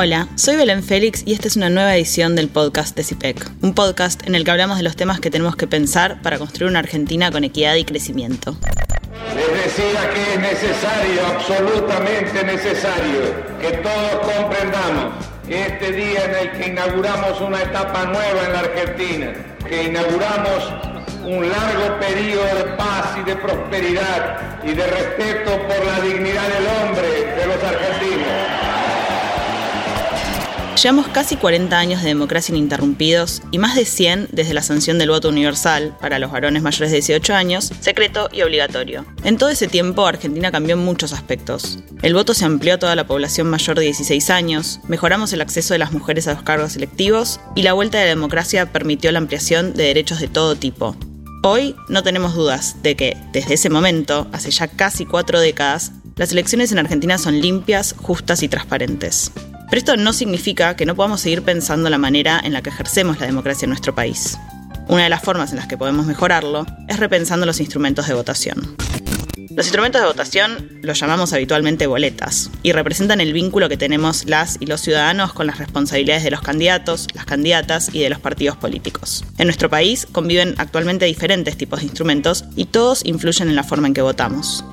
Hola, soy Belén Félix y esta es una nueva edición del podcast de CIPEC, un podcast en el que hablamos de los temas que tenemos que pensar para construir una Argentina con equidad y crecimiento. Les decía que es necesario, absolutamente necesario, que todos comprendamos este día en el que inauguramos una etapa nueva en la Argentina, que inauguramos un largo periodo de paz y de prosperidad y de respeto por la dignidad del hombre de los argentinos. Llevamos casi 40 años de democracia ininterrumpidos y más de 100 desde la sanción del voto universal para los varones mayores de 18 años, secreto y obligatorio. En todo ese tiempo, Argentina cambió en muchos aspectos. El voto se amplió a toda la población mayor de 16 años, mejoramos el acceso de las mujeres a los cargos electivos y la vuelta de la democracia permitió la ampliación de derechos de todo tipo. Hoy no tenemos dudas de que, desde ese momento, hace ya casi cuatro décadas, las elecciones en Argentina son limpias, justas y transparentes. Pero esto no significa que no podamos seguir pensando la manera en la que ejercemos la democracia en nuestro país. Una de las formas en las que podemos mejorarlo es repensando los instrumentos de votación. Los instrumentos de votación los llamamos habitualmente boletas y representan el vínculo que tenemos las y los ciudadanos con las responsabilidades de los candidatos, las candidatas y de los partidos políticos. En nuestro país conviven actualmente diferentes tipos de instrumentos y todos influyen en la forma en que votamos.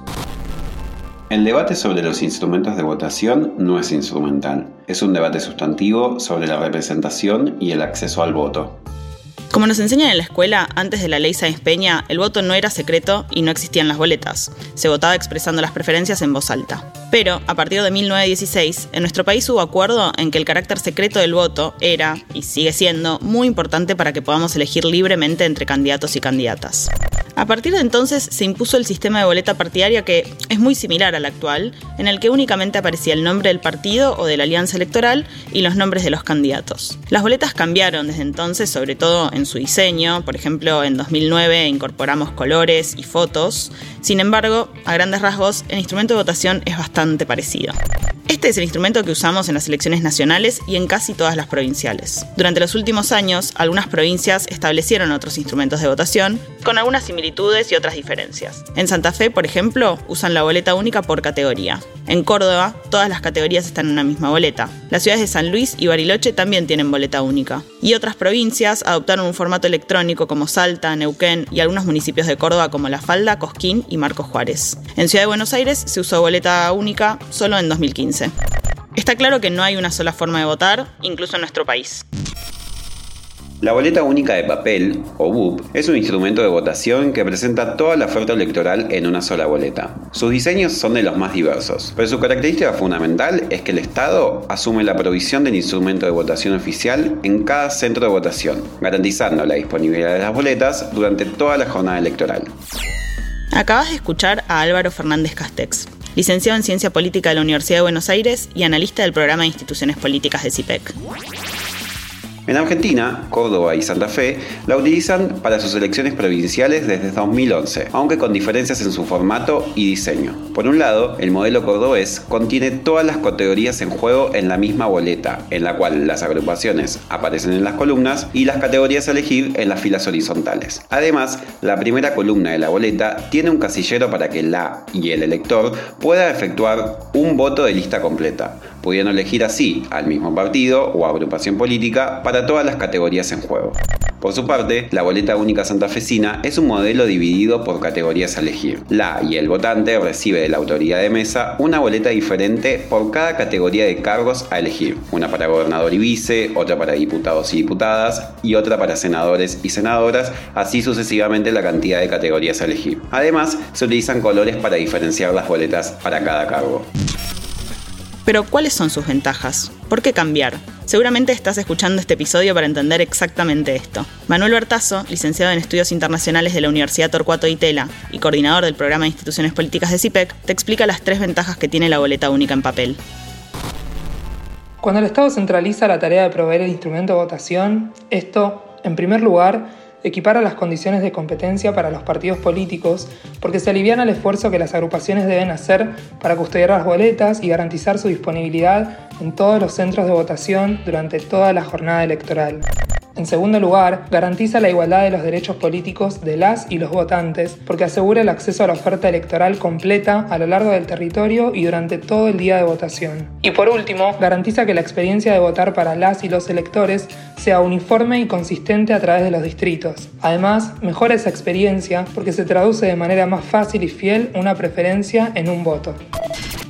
El debate sobre los instrumentos de votación no es instrumental, es un debate sustantivo sobre la representación y el acceso al voto. Como nos enseñan en la escuela, antes de la ley Sáenz Peña, el voto no era secreto y no existían las boletas. Se votaba expresando las preferencias en voz alta. Pero, a partir de 1916, en nuestro país hubo acuerdo en que el carácter secreto del voto era, y sigue siendo, muy importante para que podamos elegir libremente entre candidatos y candidatas. A partir de entonces se impuso el sistema de boleta partidaria que es muy similar al actual, en el que únicamente aparecía el nombre del partido o de la alianza electoral y los nombres de los candidatos. Las boletas cambiaron desde entonces, sobre todo en su diseño, por ejemplo en 2009 incorporamos colores y fotos, sin embargo, a grandes rasgos, el instrumento de votación es bastante parecido. Este es el instrumento que usamos en las elecciones nacionales y en casi todas las provinciales. Durante los últimos años, algunas provincias establecieron otros instrumentos de votación, con algunas similitudes y otras diferencias. En Santa Fe, por ejemplo, usan la boleta única por categoría. En Córdoba, todas las categorías están en una misma boleta. Las ciudades de San Luis y Bariloche también tienen boleta única. Y otras provincias adoptaron un formato electrónico como Salta, Neuquén y algunos municipios de Córdoba como La Falda, Cosquín y Marcos Juárez. En Ciudad de Buenos Aires se usó boleta única solo en 2015. Está claro que no hay una sola forma de votar, incluso en nuestro país. La boleta única de papel, o BUP, es un instrumento de votación que presenta toda la oferta electoral en una sola boleta. Sus diseños son de los más diversos, pero su característica fundamental es que el Estado asume la provisión del instrumento de votación oficial en cada centro de votación, garantizando la disponibilidad de las boletas durante toda la jornada electoral. Acabas de escuchar a Álvaro Fernández Castex, licenciado en Ciencia Política de la Universidad de Buenos Aires y analista del programa de Instituciones Políticas de CIPEC. En Argentina, Córdoba y Santa Fe la utilizan para sus elecciones provinciales desde 2011, aunque con diferencias en su formato y diseño. Por un lado, el modelo cordobés contiene todas las categorías en juego en la misma boleta, en la cual las agrupaciones aparecen en las columnas y las categorías a elegir en las filas horizontales. Además, la primera columna de la boleta tiene un casillero para que la y el elector pueda efectuar un voto de lista completa, pudiendo elegir así al mismo partido o agrupación política para todas las categorías en juego. Por su parte, la boleta única santafesina es un modelo dividido por categorías a elegir. La y el votante recibe de la autoridad de mesa una boleta diferente por cada categoría de cargos a elegir. Una para gobernador y vice, otra para diputados y diputadas y otra para senadores y senadoras, así sucesivamente la cantidad de categorías a elegir. Además, se utilizan colores para diferenciar las boletas para cada cargo. Pero ¿cuáles son sus ventajas? ¿Por qué cambiar? Seguramente estás escuchando este episodio para entender exactamente esto. Manuel Bertazo, licenciado en Estudios Internacionales de la Universidad Torcuato Itela y coordinador del programa de Instituciones Políticas de CIPEC, te explica las tres ventajas que tiene la boleta única en papel. Cuando el Estado centraliza la tarea de proveer el instrumento de votación, esto, en primer lugar, equipara las condiciones de competencia para los partidos políticos porque se aliviana el esfuerzo que las agrupaciones deben hacer para custodiar las boletas y garantizar su disponibilidad en todos los centros de votación durante toda la jornada electoral. En segundo lugar, garantiza la igualdad de los derechos políticos de las y los votantes porque asegura el acceso a la oferta electoral completa a lo largo del territorio y durante todo el día de votación. Y por último, garantiza que la experiencia de votar para las y los electores sea uniforme y consistente a través de los distritos. Además, mejora esa experiencia porque se traduce de manera más fácil y fiel una preferencia en un voto.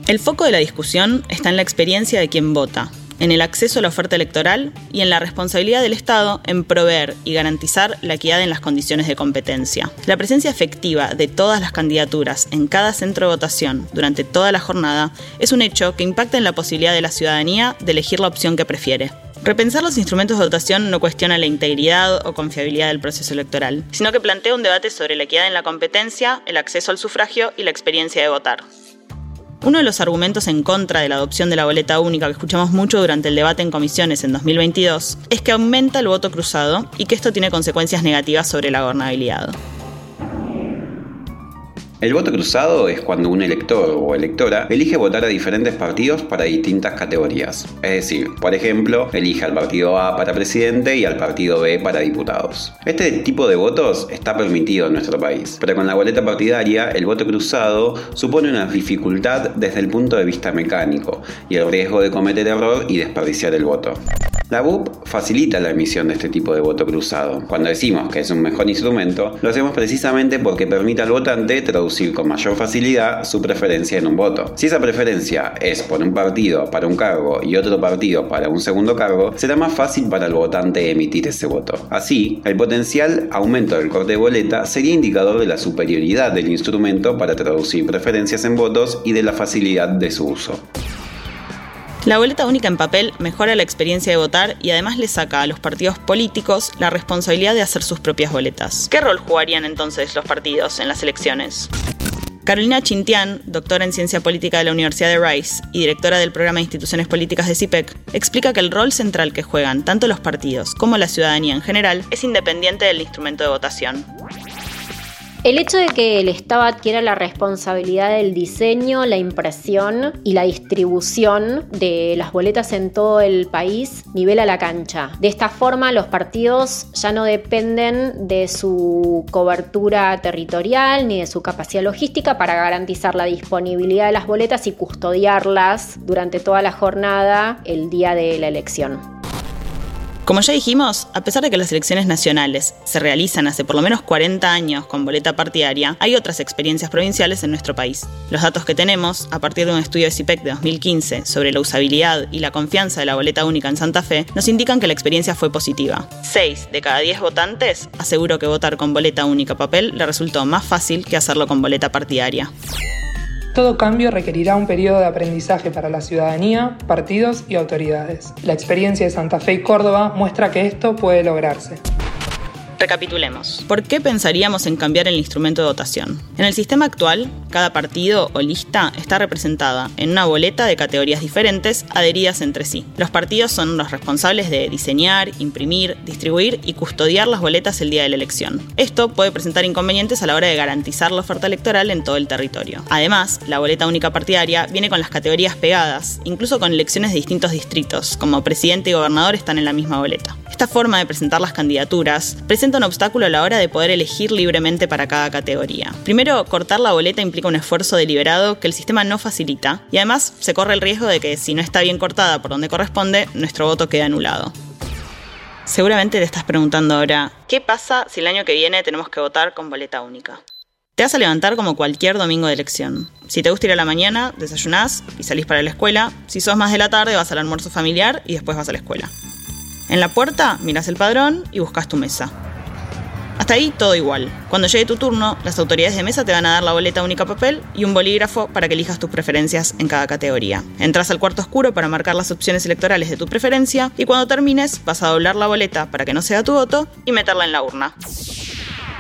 El foco de la discusión está en la experiencia de quien vota, en el acceso a la oferta electoral y en la responsabilidad del Estado en proveer y garantizar la equidad en las condiciones de competencia. La presencia efectiva de todas las candidaturas en cada centro de votación durante toda la jornada es un hecho que impacta en la posibilidad de la ciudadanía de elegir la opción que prefiere. Repensar los instrumentos de votación no cuestiona la integridad o confiabilidad del proceso electoral, sino que plantea un debate sobre la equidad en la competencia, el acceso al sufragio y la experiencia de votar. Uno de los argumentos en contra de la adopción de la boleta única que escuchamos mucho durante el debate en comisiones en 2022 es que aumenta el voto cruzado y que esto tiene consecuencias negativas sobre la gobernabilidad. El voto cruzado es cuando un elector o electora elige votar a diferentes partidos para distintas categorías. Es decir, por ejemplo, elige al partido A para presidente y al partido B para diputados. Este tipo de votos está permitido en nuestro país, pero con la boleta partidaria el voto cruzado supone una dificultad desde el punto de vista mecánico y el riesgo de cometer error y desperdiciar el voto. La BUP facilita la emisión de este tipo de voto cruzado. Cuando decimos que es un mejor instrumento, lo hacemos precisamente porque permite al votante traducir con mayor facilidad su preferencia en un voto. Si esa preferencia es por un partido para un cargo y otro partido para un segundo cargo, será más fácil para el votante emitir ese voto. Así, el potencial aumento del corte de boleta sería indicador de la superioridad del instrumento para traducir preferencias en votos y de la facilidad de su uso. La boleta única en papel mejora la experiencia de votar y además le saca a los partidos políticos la responsabilidad de hacer sus propias boletas. ¿Qué rol jugarían entonces los partidos en las elecciones? Carolina Chintian, doctora en Ciencia Política de la Universidad de Rice y directora del programa de Instituciones Políticas de CIPEC, explica que el rol central que juegan tanto los partidos como la ciudadanía en general es independiente del instrumento de votación. El hecho de que el Estado adquiera la responsabilidad del diseño, la impresión y la distribución de las boletas en todo el país nivela la cancha. De esta forma, los partidos ya no dependen de su cobertura territorial ni de su capacidad logística para garantizar la disponibilidad de las boletas y custodiarlas durante toda la jornada el día de la elección. Como ya dijimos, a pesar de que las elecciones nacionales se realizan hace por lo menos 40 años con boleta partidaria, hay otras experiencias provinciales en nuestro país. Los datos que tenemos, a partir de un estudio de CIPEC de 2015 sobre la usabilidad y la confianza de la boleta única en Santa Fe, nos indican que la experiencia fue positiva. 6 de cada 10 votantes aseguró que votar con boleta única papel le resultó más fácil que hacerlo con boleta partidaria. Todo cambio requerirá un periodo de aprendizaje para la ciudadanía, partidos y autoridades. La experiencia de Santa Fe y Córdoba muestra que esto puede lograrse. Recapitulemos. ¿Por qué pensaríamos en cambiar el instrumento de votación? En el sistema actual, cada partido o lista está representada en una boleta de categorías diferentes adheridas entre sí. Los partidos son los responsables de diseñar, imprimir, distribuir y custodiar las boletas el día de la elección. Esto puede presentar inconvenientes a la hora de garantizar la oferta electoral en todo el territorio. Además, la boleta única partidaria viene con las categorías pegadas, incluso con elecciones de distintos distritos, como presidente y gobernador están en la misma boleta. Esta forma de presentar las candidaturas presenta un obstáculo a la hora de poder elegir libremente para cada categoría. Primero, cortar la boleta implica un esfuerzo deliberado que el sistema no facilita y además se corre el riesgo de que si no está bien cortada por donde corresponde, nuestro voto queda anulado. Seguramente te estás preguntando ahora, ¿qué pasa si el año que viene tenemos que votar con boleta única? Te vas a levantar como cualquier domingo de elección. Si te gusta ir a la mañana, desayunás y salís para la escuela. Si sos más de la tarde, vas al almuerzo familiar y después vas a la escuela. En la puerta, miras el padrón y buscas tu mesa. Hasta ahí todo igual. Cuando llegue tu turno, las autoridades de mesa te van a dar la boleta única papel y un bolígrafo para que elijas tus preferencias en cada categoría. Entras al cuarto oscuro para marcar las opciones electorales de tu preferencia y cuando termines vas a doblar la boleta para que no sea tu voto y meterla en la urna.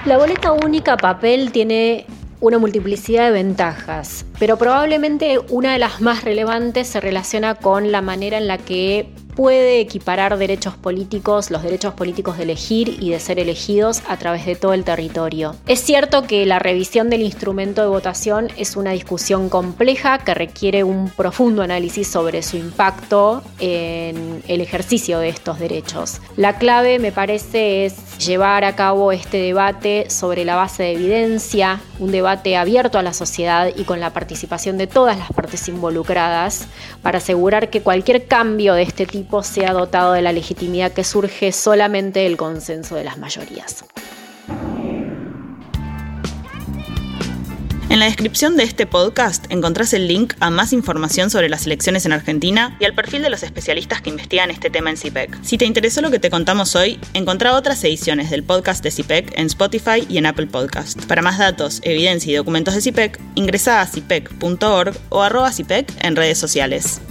La boleta única papel tiene una multiplicidad de ventajas, pero probablemente una de las más relevantes se relaciona con la manera en la que puede equiparar derechos políticos, los derechos políticos de elegir y de ser elegidos a través de todo el territorio. Es cierto que la revisión del instrumento de votación es una discusión compleja que requiere un profundo análisis sobre su impacto en el ejercicio de estos derechos. La clave, me parece, es llevar a cabo este debate sobre la base de evidencia, un debate abierto a la sociedad y con la participación de todas las partes involucradas para asegurar que cualquier cambio de este tipo sea dotado de la legitimidad que surge solamente del consenso de las mayorías. En la descripción de este podcast encontrás el link a más información sobre las elecciones en Argentina y al perfil de los especialistas que investigan este tema en CIPEC. Si te interesó lo que te contamos hoy, encontrá otras ediciones del podcast de CIPEC en Spotify y en Apple Podcast. Para más datos, evidencia y documentos de CIPEC, ingresa a cipec.org o arroba CIPEC en redes sociales.